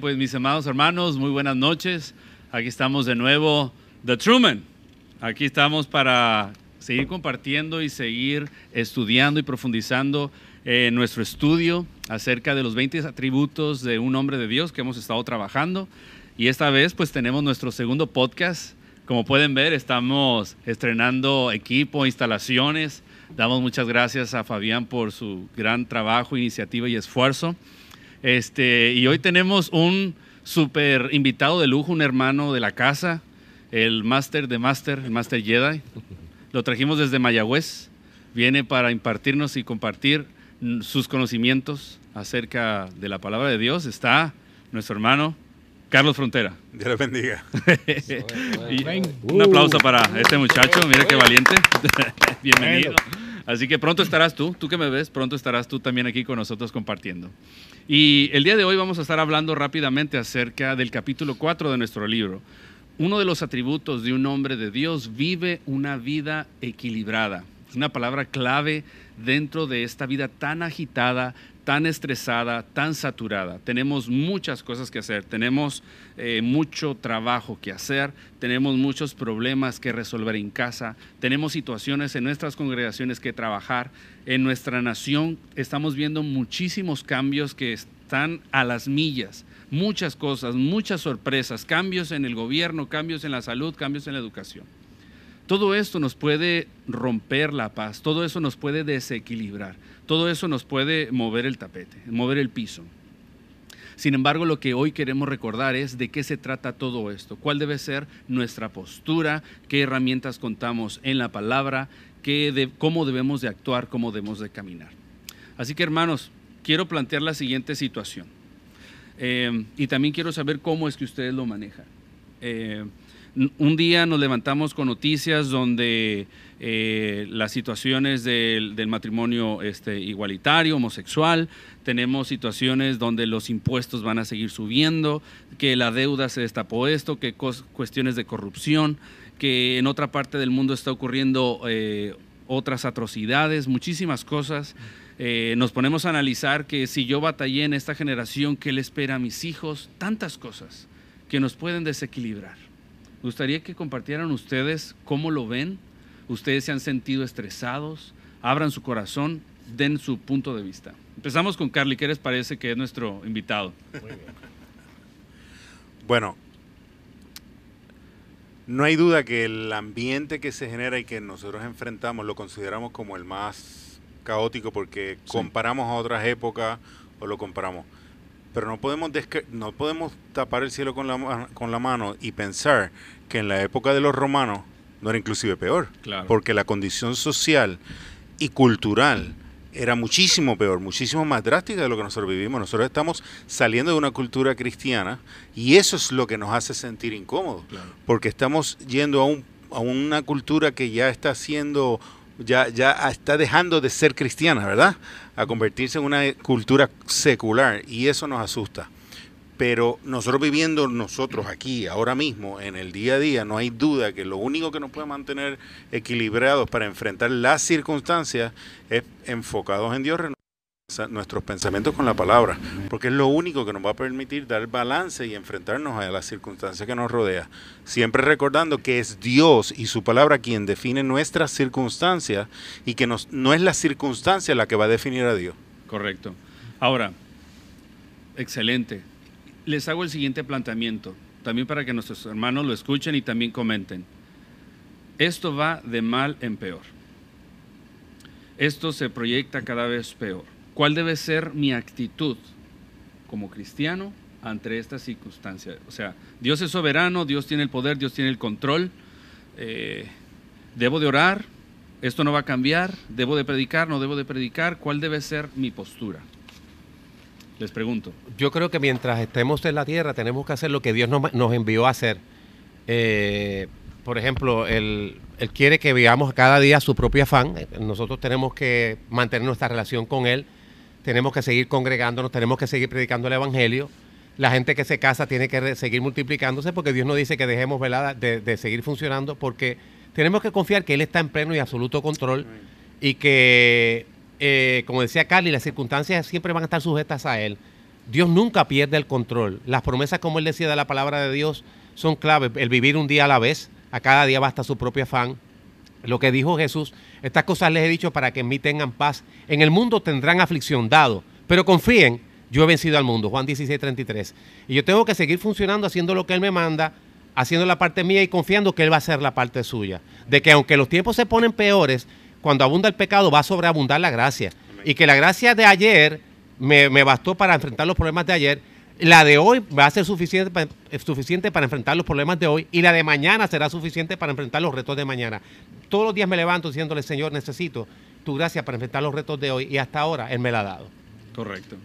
Pues mis amados hermanos, muy buenas noches. Aquí estamos de nuevo, The Truman. Aquí estamos para seguir compartiendo y seguir estudiando y profundizando en nuestro estudio acerca de los 20 atributos de un hombre de Dios que hemos estado trabajando. Y esta vez pues tenemos nuestro segundo podcast. Como pueden ver, estamos estrenando equipo, instalaciones. Damos muchas gracias a Fabián por su gran trabajo, iniciativa y esfuerzo. Este, y hoy tenemos un super invitado de lujo, un hermano de la casa, el Master de Master, el Master Jedi. Lo trajimos desde Mayagüez. Viene para impartirnos y compartir sus conocimientos acerca de la palabra de Dios. Está nuestro hermano Carlos Frontera. Dios le bendiga. un aplauso para este muchacho. Mira qué valiente. Bienvenido. Así que pronto estarás tú, tú que me ves, pronto estarás tú también aquí con nosotros compartiendo. Y el día de hoy vamos a estar hablando rápidamente acerca del capítulo 4 de nuestro libro. Uno de los atributos de un hombre de Dios vive una vida equilibrada. Es una palabra clave dentro de esta vida tan agitada, tan estresada, tan saturada. Tenemos muchas cosas que hacer, tenemos eh, mucho trabajo que hacer, tenemos muchos problemas que resolver en casa, tenemos situaciones en nuestras congregaciones que trabajar, en nuestra nación estamos viendo muchísimos cambios que están a las millas, muchas cosas, muchas sorpresas, cambios en el gobierno, cambios en la salud, cambios en la educación. Todo esto nos puede romper la paz, todo eso nos puede desequilibrar. Todo eso nos puede mover el tapete, mover el piso. Sin embargo, lo que hoy queremos recordar es de qué se trata todo esto, cuál debe ser nuestra postura, qué herramientas contamos en la palabra, cómo debemos de actuar, cómo debemos de caminar. Así que hermanos, quiero plantear la siguiente situación. Eh, y también quiero saber cómo es que ustedes lo manejan. Eh, un día nos levantamos con noticias donde eh, las situaciones del, matrimonio este, igualitario, homosexual, tenemos situaciones donde los impuestos van a seguir subiendo, que la deuda se destapó esto, que cuestiones de corrupción, que en otra parte del mundo está ocurriendo eh, otras atrocidades, muchísimas cosas. Eh, nos ponemos a analizar que si yo batallé en esta generación, ¿qué le espera a mis hijos? Tantas cosas que nos pueden desequilibrar. Me gustaría que compartieran ustedes cómo lo ven, ustedes se han sentido estresados, abran su corazón, den su punto de vista. Empezamos con Carly, ¿qué les parece que es nuestro invitado? Bueno, no hay duda que el ambiente que se genera y que nosotros enfrentamos lo consideramos como el más caótico porque comparamos a otras épocas o lo comparamos. Pero no podemos, no podemos tapar el cielo con la, con la mano y pensar que en la época de los romanos no era inclusive peor, porque la condición social y cultural era muchísimo peor, muchísimo más drástica de lo que nosotros vivimos. Nosotros estamos saliendo de una cultura cristiana y eso es lo que nos hace sentir incómodos, porque estamos yendo a, un, a una cultura que ya está siendo, ya, ya está dejando de ser cristiana, ¿verdad? A convertirse en una cultura secular y eso nos asusta. Pero nosotros viviendo nosotros aquí, ahora mismo, en el día a día, no hay duda que lo único que nos puede mantener equilibrados para enfrentar las circunstancias es enfocados en Dios, nuestros pensamientos con la palabra, porque es lo único que nos va a permitir dar balance y enfrentarnos a las circunstancias que nos rodea. Siempre recordando que es Dios y su palabra quien define nuestras circunstancias y que no es la circunstancia la que va a definir a Dios. Correcto. Ahora, excelente les hago el siguiente planteamiento, también para que nuestros hermanos lo escuchen y también comenten. Esto va de mal en peor. Esto se proyecta cada vez peor. ¿Cuál debe ser mi actitud como cristiano ante esta circunstancia? O sea, Dios es soberano, Dios tiene el poder, Dios tiene el control. Eh, ¿Debo de orar? ¿Esto no va a cambiar? ¿Debo de predicar? ¿No debo de predicar? ¿Cuál debe ser mi postura? Les pregunto. Yo creo que mientras estemos en la tierra tenemos que hacer lo que Dios nos, envió a hacer. Eh, por ejemplo, él, quiere que veamos cada día su propio afán. Nosotros tenemos que mantener nuestra relación con Él. Tenemos que seguir congregándonos, tenemos que seguir predicando el Evangelio. La gente que se casa tiene que seguir multiplicándose porque Dios nos dice que dejemos velada de, seguir funcionando porque tenemos que confiar que Él está en pleno y absoluto control y que eh, como decía Carly, las circunstancias siempre van a estar sujetas a él. Dios nunca pierde el control. Las promesas, como él decía de la palabra de Dios, son clave. El vivir un día a la vez, a cada día basta su propio afán. Lo que dijo Jesús, estas cosas les he dicho para que en mí tengan paz. En el mundo tendrán aflicción dado, pero confíen, yo he vencido al mundo. Juan 16, 33. Y yo tengo que seguir funcionando haciendo lo que Él me manda, haciendo la parte mía y confiando que Él va a hacer la parte suya. De que aunque los tiempos se ponen peores, cuando abunda el pecado va a sobreabundar la gracia. Y que la gracia de ayer me, bastó para enfrentar los problemas de ayer. La de hoy va a ser suficiente para, suficiente para enfrentar los problemas de hoy y la de mañana será suficiente para enfrentar los retos de mañana. Todos los días me levanto diciéndole, Señor, necesito tu gracia para enfrentar los retos de hoy y hasta ahora Él me la ha dado. Correcto.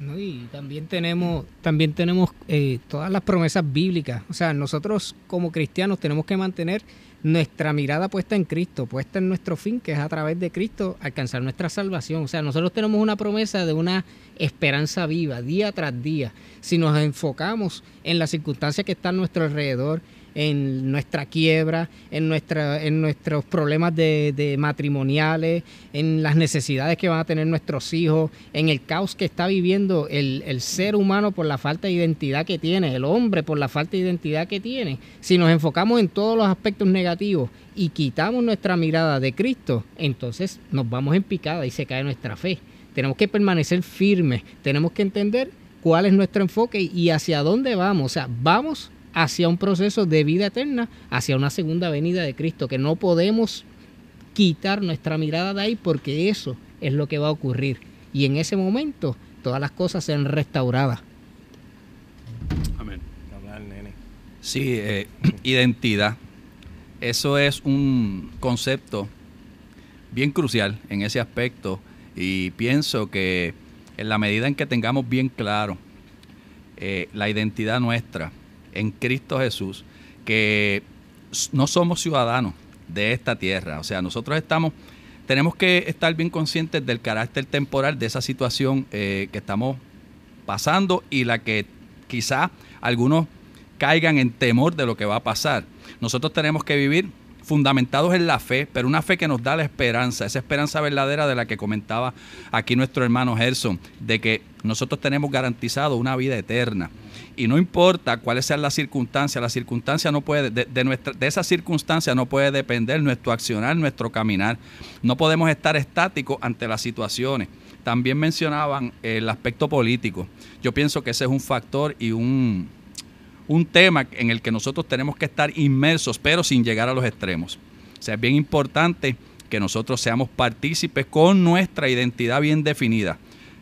Y también tenemos, también tenemos eh, todas las promesas bíblicas. O sea, nosotros como cristianos tenemos que mantener nuestra mirada puesta en Cristo, puesta en nuestro fin, que es a través de Cristo alcanzar nuestra salvación. O sea, nosotros tenemos una promesa de una esperanza viva día tras día. Si nos enfocamos en las circunstancias que están a nuestro alrededor, en nuestra quiebra, en, nuestra, en nuestros problemas de, matrimoniales, en las necesidades que van a tener nuestros hijos, en el caos que está viviendo el, el ser humano por la falta de identidad que tiene, el hombre por la falta de identidad que tiene. Si nos enfocamos en todos los aspectos negativos y quitamos nuestra mirada de Cristo, entonces nos vamos en picada y se cae nuestra fe. Tenemos que permanecer firmes, tenemos que entender cuál es nuestro enfoque y hacia dónde vamos. O sea, vamos hacia un proceso de vida eterna, hacia una segunda venida de Cristo, que no podemos quitar nuestra mirada de ahí porque eso es lo que va a ocurrir. Y en ese momento todas las cosas sean restauradas. Amén. Sí, eh, identidad. Eso es un concepto bien crucial en ese aspecto y pienso que en la medida en que tengamos bien claro eh, la identidad nuestra, en Cristo Jesús que no somos ciudadanos de esta tierra. O sea, nosotros estamos, tenemos que estar bien conscientes del carácter temporal de esa situación eh, que estamos pasando y la que quizá algunos caigan en temor de lo que va a pasar. Nosotros tenemos que vivir fundamentados en la fe, pero una fe que nos da la esperanza, esa esperanza verdadera de la que comentaba aquí nuestro hermano Gerson, de que nosotros tenemos garantizado una vida eterna. Y no importa cuáles sean las circunstancias, la circunstancia no puede, de, nuestra, de esa circunstancia no puede depender nuestro accionar, nuestro caminar. No podemos estar estáticos ante las situaciones. También mencionaban el aspecto político. Yo pienso que ese es un factor y un, un tema en el que nosotros tenemos que estar inmersos, pero sin llegar a los extremos. O sea, es bien importante que nosotros seamos partícipes con nuestra identidad bien definida,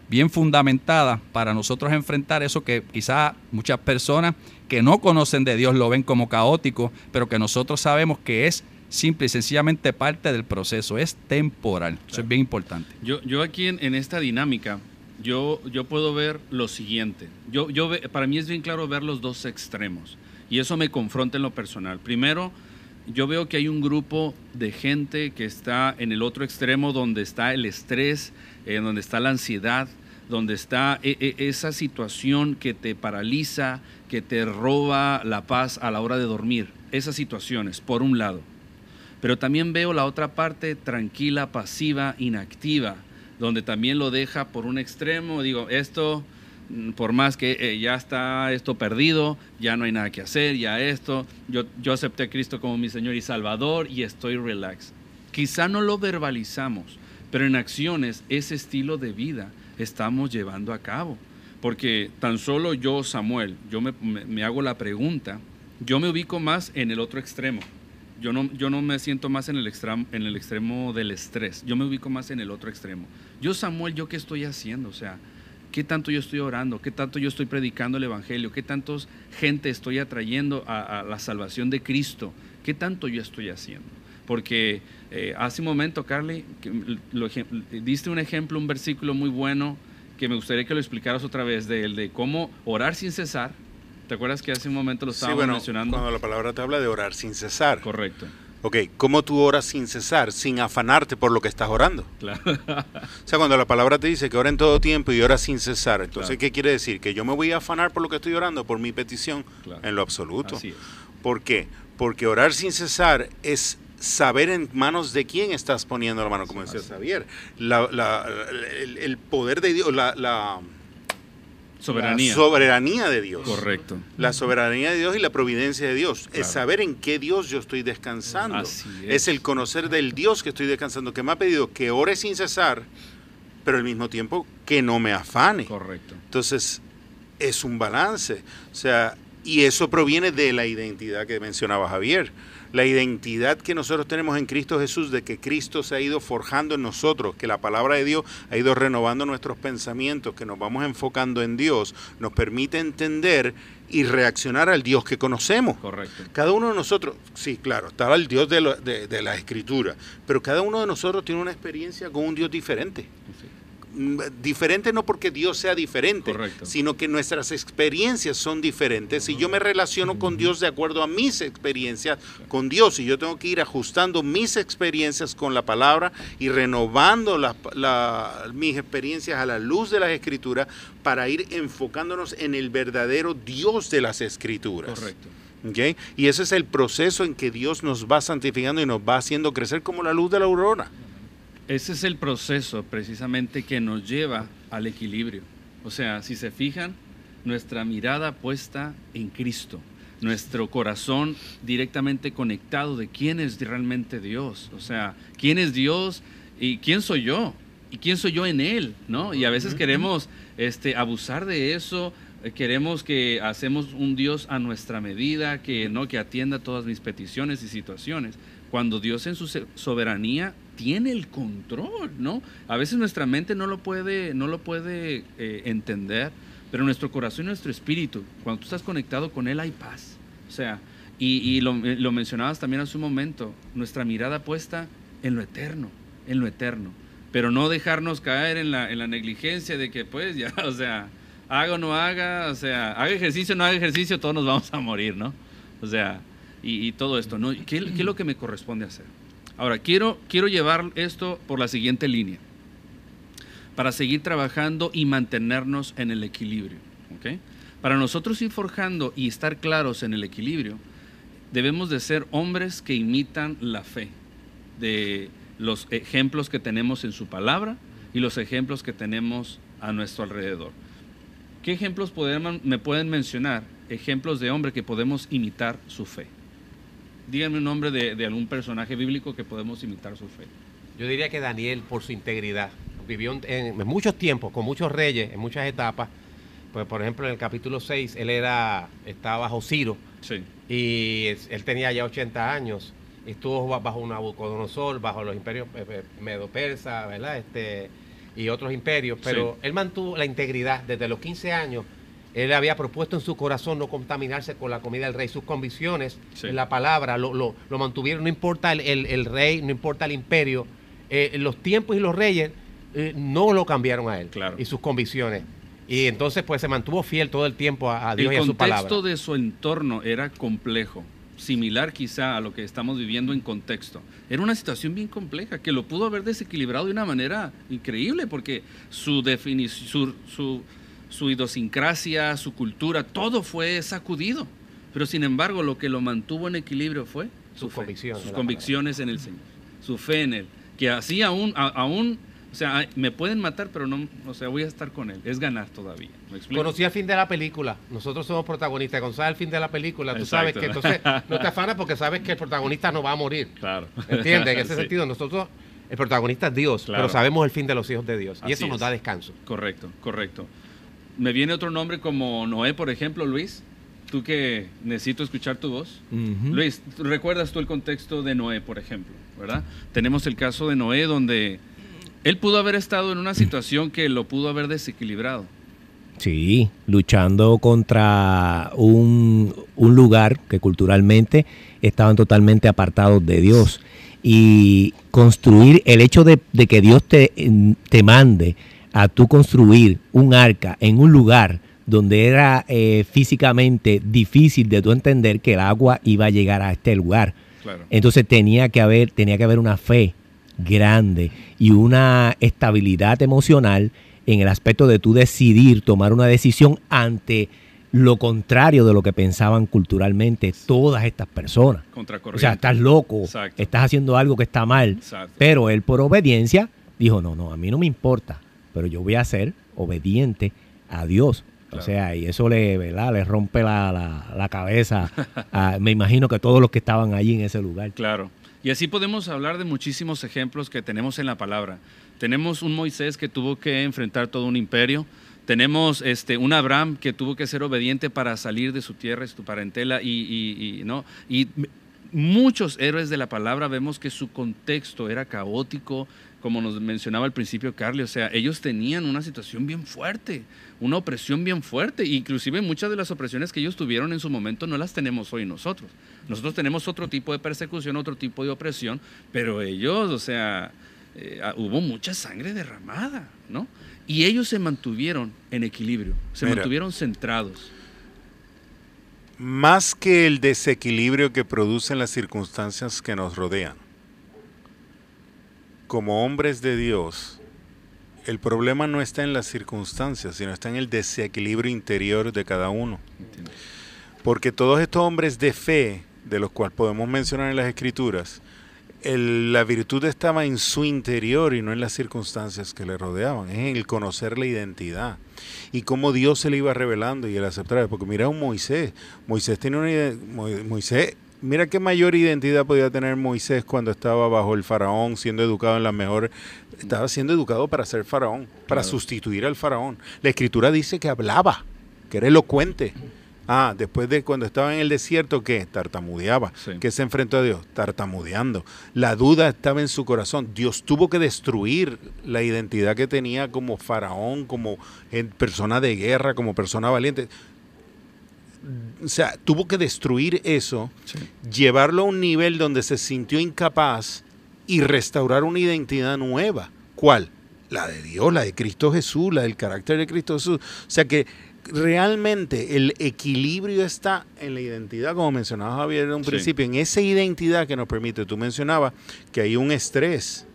bien fundamentada para nosotros enfrentar eso que quizá muchas personas que no conocen de Dios lo ven como caótico, pero que nosotros sabemos que es simple y sencillamente parte del proceso, es temporal. Eso es bien importante. Yo, yo aquí en esta dinámica yo, yo puedo ver lo siguiente. Yo, yo, para mí es bien claro ver los dos extremos y eso me confronta en lo personal. Primero, yo veo que hay un grupo de gente que está en el otro extremo donde está el estrés, en donde está la ansiedad, donde está e, e, esa situación que te paraliza, que te roba la paz a la hora de dormir. Esas situaciones, por un lado. Pero también veo la otra parte tranquila, pasiva, inactiva, donde también lo deja por un extremo, digo, esto, mm, por más que eh, ya está esto perdido, ya no hay nada que hacer, ya esto, yo, yo acepté a Cristo como mi Señor y Salvador y estoy relax. Quizá no lo verbalizamos, pero en acciones ese estilo de vida estamos llevando a cabo. Porque tan solo yo, Samuel, yo me hago la pregunta, yo me ubico más en el otro extremo yo no, yo no me siento más en el, extremo, en el extremo del estrés, yo me ubico más en el otro extremo. Yo, Samuel, ¿yo qué estoy haciendo? O sea, ¿qué tanto yo estoy orando? ¿Qué tanto yo estoy predicando el Evangelio? ¿Qué tantos gente estoy atrayendo a, la salvación de Cristo? ¿Qué tanto yo estoy haciendo? Porque eh, hace un momento, Carly, diste un ejemplo, un versículo muy bueno que me gustaría que lo explicaras otra vez, de, de cómo orar sin cesar ¿Te acuerdas que hace un momento lo estábamos sí, mencionando? Cuando la palabra te habla de orar sin cesar. Correcto. Ok, ¿cómo tú oras sin cesar, sin afanarte por lo que estás orando? Claro. o sea, cuando la palabra te dice que ora en todo tiempo y ora sin cesar, entonces, ¿qué quiere decir? ¿Que yo me voy a afanar por lo que estoy orando, por mi petición? En lo absoluto. Así es. ¿Por qué? Porque orar sin cesar es saber en manos de quién estás poniendo la mano, como decía Xavier. el, poder de Dios, la Soberanía. La soberanía de Dios. Correcto. La soberanía de Dios y la providencia de Dios. Es saber en qué Dios yo estoy descansando. Así es. es el conocer del Dios que estoy descansando, que me ha pedido que ore sin cesar, pero al mismo tiempo que no me afane. Correcto. Entonces, es un balance. O sea, y eso proviene de la identidad que mencionaba Javier. La identidad que nosotros tenemos en Cristo Jesús, de que Cristo se ha ido forjando en nosotros, que la palabra de Dios ha ido renovando nuestros pensamientos, que nos vamos enfocando en Dios, nos permite entender y reaccionar al Dios que conocemos. Correcto. Cada uno de nosotros, sí, claro, estaba el Dios de, lo- de- de la Escritura, pero cada uno de nosotros tiene una experiencia con un Dios diferente. Sí. Mm, Diferente no porque Dios sea diferente, Correcto. sino que nuestras experiencias son diferentes. Y yo me relaciono con Dios de acuerdo a mis experiencias con Dios. Y yo tengo que ir ajustando mis experiencias con la palabra y renovando la- la- mis experiencias a la luz de las escrituras para ir enfocándonos en el verdadero Dios de las escrituras. Correcto. ¿Ok? Y ese es el proceso en que Dios nos va santificando y nos va haciendo crecer como la luz de la aurora. Ese es el proceso precisamente que nos lleva al equilibrio. O sea, si se fijan, nuestra mirada puesta en Cristo, nuestro corazón directamente conectado de quién es realmente Dios. O sea, quién es Dios y quién soy yo y quién soy yo en Él, ¿no? Y a veces queremos este, abusar de eso. Eh, Queremos que hacemos un Dios a nuestra medida, que no que atienda todas mis peticiones y situaciones cuando Dios en su soberanía tiene el control, ¿no? A veces nuestra mente no lo puede, no lo puede eh, entender, pero nuestro corazón y nuestro espíritu, cuando tú estás conectado con Él hay paz. O sea, y, y lo, eh, lo mencionabas también hace un momento, nuestra mirada puesta en lo eterno, en lo eterno, pero no dejarnos caer en la, en la negligencia de que pues ya, o sea, haga o no haga, o sea, haga ejercicio o no haga ejercicio, todos nos vamos a morir, ¿no? O sea, y, y todo esto, ¿no? ¿Qué, qué es lo que me corresponde hacer? Ahora, quiero, quiero llevar esto por la siguiente línea, para seguir trabajando y mantenernos en el equilibrio, ¿ok? Para nosotros ir forjando y estar claros en el equilibrio, debemos de ser hombres que imitan la fe de los ejemplos que tenemos en su palabra y los ejemplos que tenemos a nuestro alrededor. ¿Qué ejemplos me pueden mencionar? Ejemplos de hombre que podemos imitar su fe. Díganme un nombre de, de algún personaje bíblico que podemos imitar su fe. Yo diría que Daniel, por su integridad, vivió en, en muchos tiempos, con muchos reyes, en muchas etapas. Pues, por ejemplo, en el capítulo 6, él era, estaba bajo Ciro Sí, y él tenía ya 80 años. Estuvo ba- bajo Nabucodonosor, bajo los imperios eh, eh, medo-persa, ¿verdad? Este, y otros imperios. Pero Sí. él mantuvo la integridad desde los 15 años. Él había propuesto en su corazón no contaminarse con la comida del rey. Sus convicciones, Sí. la palabra, lo, lo- lo mantuvieron. No importa el, el- el rey, no importa el imperio. eh, los tiempos y los reyes eh, no lo cambiaron a él Claro. y sus convicciones. Y entonces pues se mantuvo fiel todo el tiempo a, a Dios y el a su palabra. contexto de su entorno era complejo, similar quizá a lo que estamos viviendo en contexto. Era una situación bien compleja que lo pudo haber desequilibrado de una manera increíble porque su definición, su, su, su idiosincrasia, su cultura, todo fue sacudido. Pero sin embargo, lo que lo mantuvo en equilibrio fue su Sus fe, convicciones, sus la convicciones en el Señor, su fe en Él, que así aún, aún, o sea, me pueden matar, pero no, o sea, voy a estar con Él. Es ganar todavía. ¿Me explico? Conocí al fin de la película. Nosotros somos protagonistas. Cuando sabes el fin de la película, tú sabes que entonces no te afanas porque sabes que el protagonista no va a morir. Claro. ¿Entiendes? En ese Sí, sentido, nosotros, el protagonista es Dios, Claro. pero sabemos el fin de los hijos de Dios. Así y eso nos es. da descanso. Correcto, correcto. Me viene otro nombre como Noé, por ejemplo, Luis. Tú que necesito escuchar tu voz. Luis, ¿tú ¿recuerdas tú el contexto de Noé, por ejemplo? ¿Verdad? Tenemos el caso de Noé donde él pudo haber estado en una situación que lo pudo haber desequilibrado. Sí, luchando contra un, un lugar que culturalmente estaban totalmente apartados de Dios. Y construir el hecho de, de que Dios te, te mande a tú construir un arca en un lugar donde era eh, físicamente difícil de tú entender que el agua iba a llegar a este lugar. Claro. Entonces tenía que haber, tenía que haber una fe grande y una estabilidad emocional en el aspecto de tú decidir tomar una decisión ante lo contrario de lo que pensaban culturalmente todas estas personas. O sea, estás loco, Exacto. estás haciendo algo que está mal. Exacto. Pero él por obediencia dijo, no, no, a mí no me importa, pero yo voy a ser obediente a Dios. O sea, y eso le, ¿verdad? le rompe la, la, la cabeza. a- me imagino que todos los que estaban allí en ese lugar. Claro. Y así podemos hablar de muchísimos ejemplos que tenemos en la palabra. Tenemos un Moisés que tuvo que enfrentar todo un imperio. Tenemos este, un Abraham que tuvo que ser obediente para salir de su tierra, su parentela. Y, y- ¿no? y muchos héroes de la palabra vemos que su contexto era caótico, como nos mencionaba al principio Carly. O sea, ellos tenían una situación bien fuerte, una opresión bien fuerte. Inclusive muchas de las opresiones que ellos tuvieron en su momento no las tenemos hoy nosotros. Nosotros tenemos otro tipo de persecución, otro tipo de opresión, pero ellos, o sea, eh, ah, hubo mucha sangre derramada, ¿no? Y ellos se mantuvieron en equilibrio, se Mira. mantuvieron centrados. Más que el desequilibrio que producen las circunstancias que nos rodean. Como hombres de Dios, el problema no está en las circunstancias, sino está en el desequilibrio interior de cada uno. Porque todos estos hombres de fe, de los cuales podemos mencionar en las escrituras, el- la virtud estaba en su interior y no en las circunstancias que le rodeaban, es en el conocer la identidad y cómo Dios se le iba revelando y el aceptar. Porque mira un Moisés, Moisés tiene una Moisés, mira qué mayor identidad podía tener Moisés cuando estaba bajo el faraón, siendo educado en la mejor, estaba siendo educado para ser faraón, para Claro. sustituir al faraón. La escritura dice que hablaba, que era elocuente. Ah, después de cuando estaba en el desierto, ¿qué? Tartamudeaba. Sí. ¿Qué se enfrentó a Dios? Tartamudeando. La duda estaba en su corazón. Dios tuvo que destruir la identidad que tenía como faraón, como persona de guerra, como persona valiente. O sea, tuvo que destruir eso, Sí. llevarlo a un nivel donde se sintió incapaz y restaurar una identidad nueva. ¿Cuál? La de Dios, la de Cristo Jesús, la del carácter de Cristo Jesús. O sea que realmente el equilibrio está en la identidad, como mencionaba Javier en un Sí. principio, en esa identidad que nos permite. Tú mencionabas que hay un estrés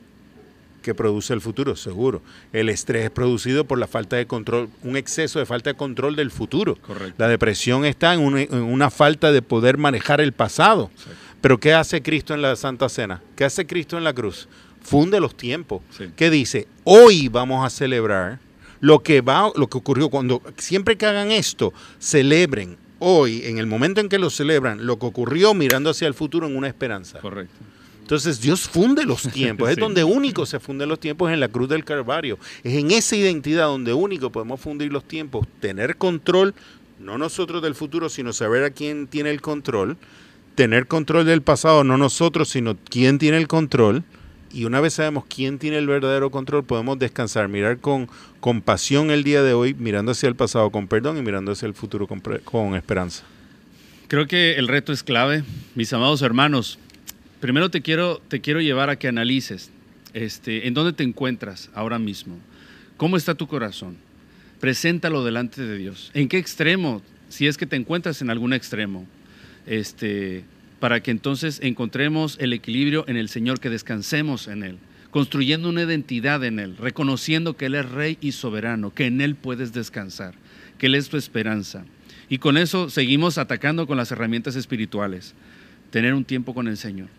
que produce el futuro, seguro. El estrés es producido por la falta de control, un exceso de falta de control del futuro. Correcto. La depresión está en una, en una falta de poder manejar el pasado. Pero ¿qué hace Cristo en la Santa Cena? ¿Qué hace Cristo en la cruz? Funde los tiempos. Sí. ¿Qué dice? Hoy vamos a celebrar lo que va, lo que ocurrió cuando siempre que hagan esto, celebren hoy, en el momento en que lo celebran, lo que ocurrió mirando hacia el futuro en una esperanza. Correcto. Entonces Dios funde los tiempos, es Sí. donde único se funden los tiempos es en la cruz del Calvario. Es en esa identidad donde único podemos fundir los tiempos, tener control, no nosotros del futuro, sino saber a quién tiene el control, tener control del pasado, no nosotros, sino quién tiene el control. Y una vez sabemos quién tiene el verdadero control, podemos descansar, mirar con compasión el día de hoy, mirando hacia el pasado con perdón y mirando hacia el futuro con, esperanza. Creo que el reto es clave, mis amados hermanos. Primero te quiero, te quiero llevar a que analices este, en dónde te encuentras ahora mismo. ¿Cómo está tu corazón? Preséntalo delante de Dios. ¿En qué extremo? Si es que te encuentras en algún extremo. Este, para que entonces encontremos el equilibrio en el Señor, que descansemos en Él, construyendo una identidad en Él, reconociendo que Él es Rey y soberano, que en Él puedes descansar, que Él es tu esperanza. Y con eso seguimos atacando con las herramientas espirituales. Tener un tiempo con el Señor,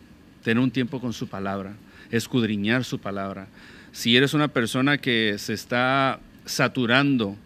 tener un tiempo con su palabra, escudriñar su palabra. Si eres una persona que se está saturando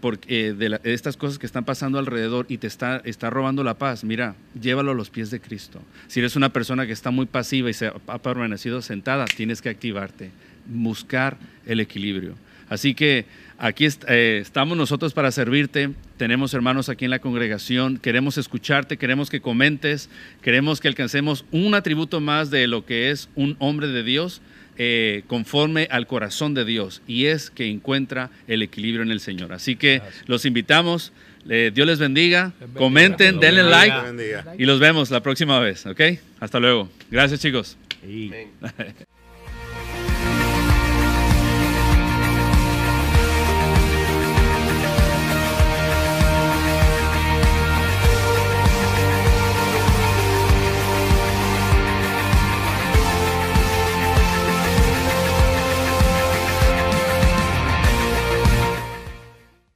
por, eh, de, la- estas cosas que están pasando alrededor y te está, está robando la paz, mira, llévalo a los pies de Cristo. Si eres una persona que está muy pasiva y se ha permanecido sentada, tienes que activarte, buscar el equilibrio. Así que aquí eh, estamos nosotros para servirte. Tenemos hermanos aquí en la congregación. Queremos escucharte, queremos que comentes, queremos que alcancemos un atributo más de lo que es un hombre de Dios eh, conforme al corazón de Dios y es que encuentra el equilibrio en el Señor. Así que los invitamos. eh, Dios les bendiga. Comenten, denle like bendiga. y los vemos la próxima vez. ¿Ok? Hasta luego. Gracias chicos.